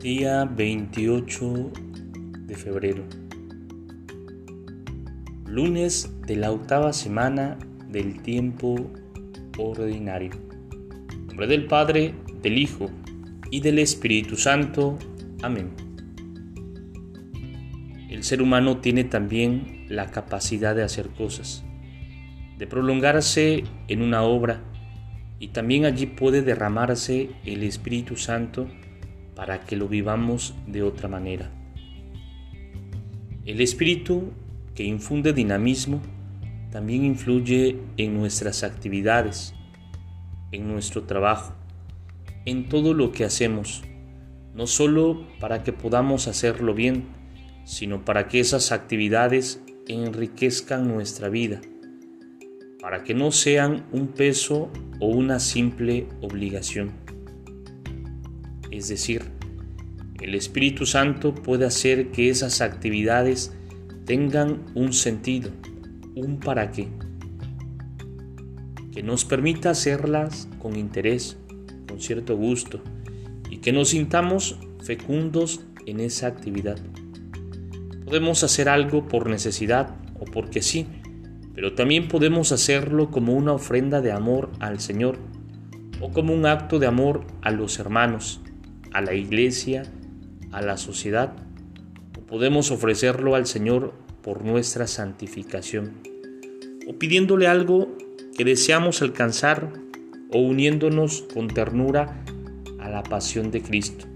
Día 28 de febrero. Lunes de la octava semana del tiempo ordinario. En nombre del Padre, del Hijo y del Espíritu Santo. Amén. El ser humano tiene también la capacidad de hacer cosas, de prolongarse en una obra, y también allí puede derramarse el Espíritu Santo para que lo vivamos de otra manera. El Espíritu que infunde dinamismo también influye en nuestras actividades, en nuestro trabajo, en todo lo que hacemos, no solo para que podamos hacerlo bien, sino para que esas actividades enriquezcan nuestra vida para que no sean un peso o una simple obligación. Es decir, el Espíritu Santo puede hacer que esas actividades tengan un sentido, un para qué, que nos permita hacerlas con interés, con cierto gusto, y que nos sintamos fecundos en esa actividad. Podemos hacer algo por necesidad o porque sí, pero también podemos hacerlo como una ofrenda de amor al Señor o como un acto de amor a los hermanos, a la iglesia, a la sociedad, o podemos ofrecerlo al Señor por nuestra santificación, o pidiéndole algo que deseamos alcanzar o uniéndonos con ternura a la pasión de Cristo.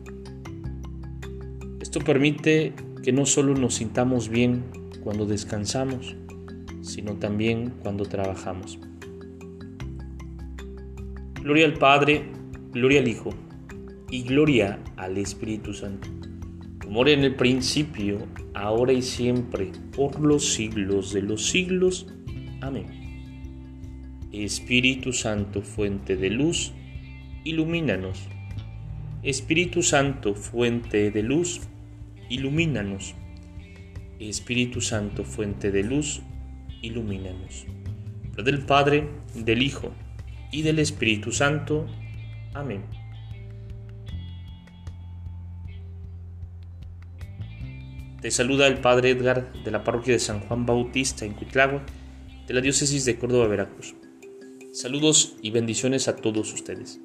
Esto permite que no solo nos sintamos bien cuando descansamos, sino también cuando trabajamos. Gloria al Padre, gloria al Hijo y gloria al Espíritu Santo, como era en el principio, ahora y siempre, por los siglos de los siglos. Amén. Espíritu Santo, fuente de luz, ilumínanos. Espíritu Santo, fuente de luz, ilumínanos. Espíritu Santo, fuente de luz, ilumínanos. del Padre, del Hijo y del Espíritu Santo. Amén. Te saluda el Padre Edgar de la parroquia de San Juan Bautista en Cuitlagua, de la diócesis de Córdoba, Veracruz. Saludos y bendiciones a todos ustedes.